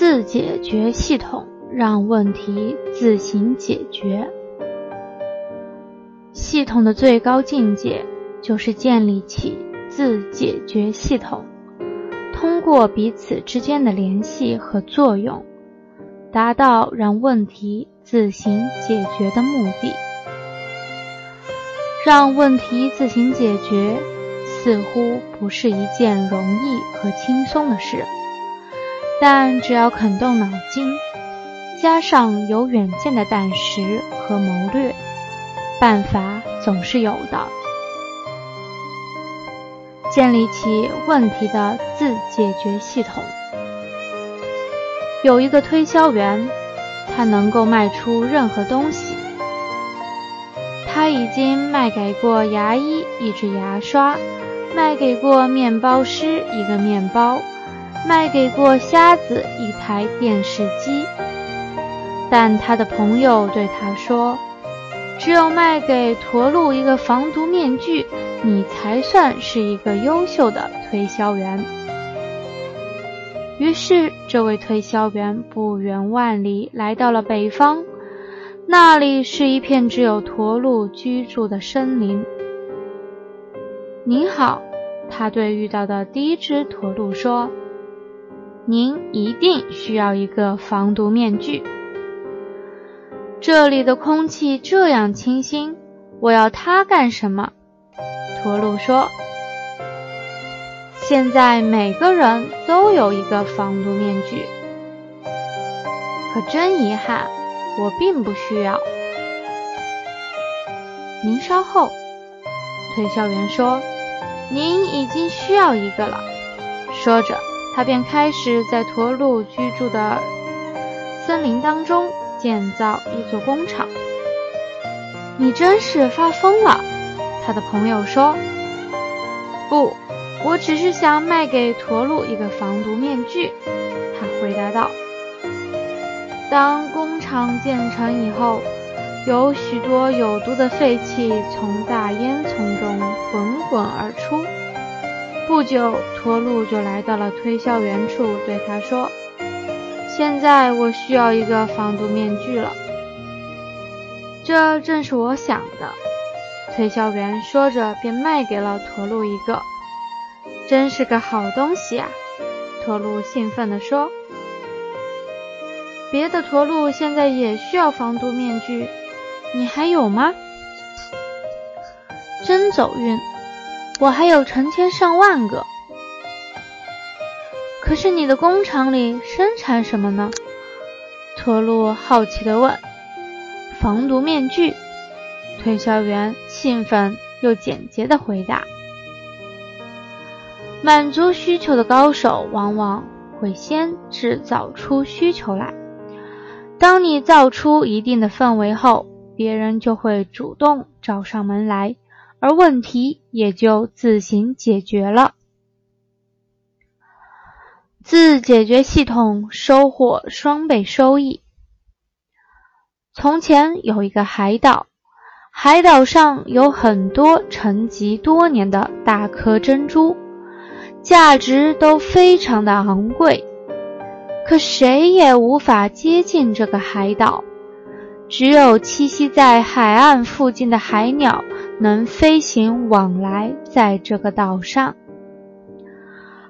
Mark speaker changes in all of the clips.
Speaker 1: 自解决系统让问题自行解决。系统的最高境界就是建立起自解决系统，通过彼此之间的联系和作用，达到让问题自行解决的目的。让问题自行解决，似乎不是一件容易和轻松的事，但只要肯动脑筋，加上有远见的胆识和谋略，办法总是有的。建立起问题的自解决系统。有一个推销员，他能够卖出任何东西。他已经卖给过牙医一支牙刷，卖给过面包师一个面包，卖给过瞎子一台电视机。但他的朋友对他说：“只有卖给驼鹿一个防毒面具，你才算是一个优秀的推销员。”于是，这位推销员不远万里来到了北方。那里是一片只有驼鹿居住的森林。您好，他对遇到的第一只驼鹿说：“您一定需要一个防毒面具。这里的空气这样清新，我要它干什么？”驼鹿说：“现在每个人都有一个防毒面具，可真遗憾。”我并不需要。您稍后，推销员说：“您已经需要一个了。”说着，他便开始在驼鹿居住的森林当中建造一座工厂。你真是发疯了，他的朋友说。不，我只是想卖给驼鹿一个防毒面具。他回答道。当工厂建成以后，有许多有毒的废气从大烟囱中滚滚而出。不久，驼鹿就来到了推销员处，对他说：“现在我需要一个防毒面具了。”这正是我想的。推销员说着，便卖给了驼鹿一个。真是个好东西啊！驼鹿兴奋地说。别的驼鹿现在也需要防毒面具，你还有吗？真走运，我还有成千上万个。可是你的工厂里生产什么呢？驼鹿好奇地问。防毒面具，推销员兴奋又简洁地回答。满足需求的高手往往会先制造出需求来。当你造出一定的氛围后，别人就会主动找上门来，而问题也就自行解决了。自解决系统收获双倍收益。从前有一个海岛，海岛上有很多沉积多年的大颗珍珠，价值都非常的昂贵。可谁也无法接近这个海岛，只有栖息在海岸附近的海鸟能飞行往来在这个岛上。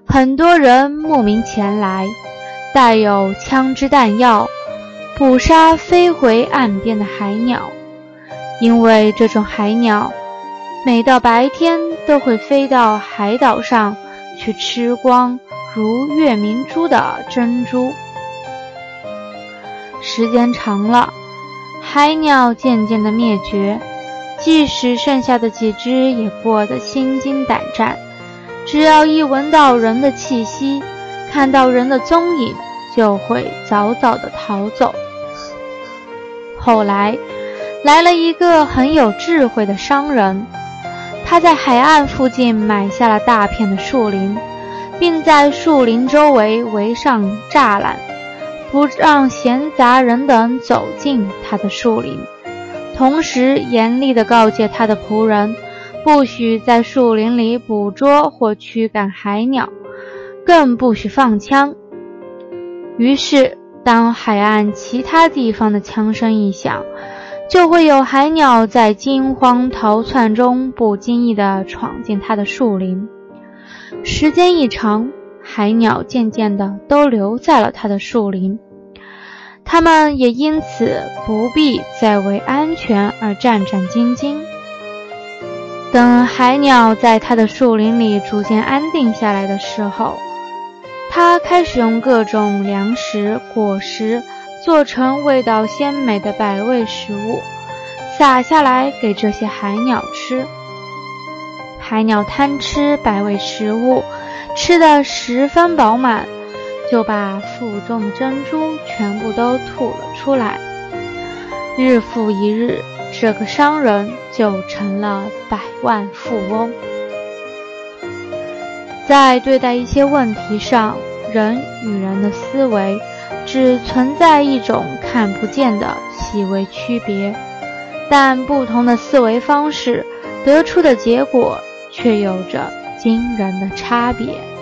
Speaker 1: 很多人慕名前来，带有枪支弹药，捕杀飞回岸边的海鸟，因为这种海鸟每到白天都会飞到海岛上去吃光。如月明珠的珍珠，时间长了，海鸟渐渐的灭绝，即使剩下的几只也过得心惊胆战。只要一闻到人的气息，看到人的踪影，就会早早的逃走。后来，来了一个很有智慧的商人，他在海岸附近买下了大片的树林。并在树林周围围上栅栏，不让闲杂人等走进他的树林。同时，严厉地告诫他的仆人，不许在树林里捕捉或驱赶海鸟，更不许放枪。于是，当海岸其他地方的枪声一响，就会有海鸟在惊慌逃窜中不经意地闯进他的树林。时间一长，海鸟渐渐地都留在了他的树林，它们也因此不必再为安全而战战兢兢。等海鸟在他的树林里逐渐安定下来的时候，他开始用各种粮食、果实做成味道鲜美的百味食物，撒下来给这些海鸟吃。海鸟贪吃百味食物，吃得十分饱满，就把腹中的珍珠全部都吐了出来。日复一日，这个商人就成了百万富翁。在对待一些问题上，人与人的思维只存在一种看不见的细微区别，但不同的思维方式得出的结果却有着惊人的差别。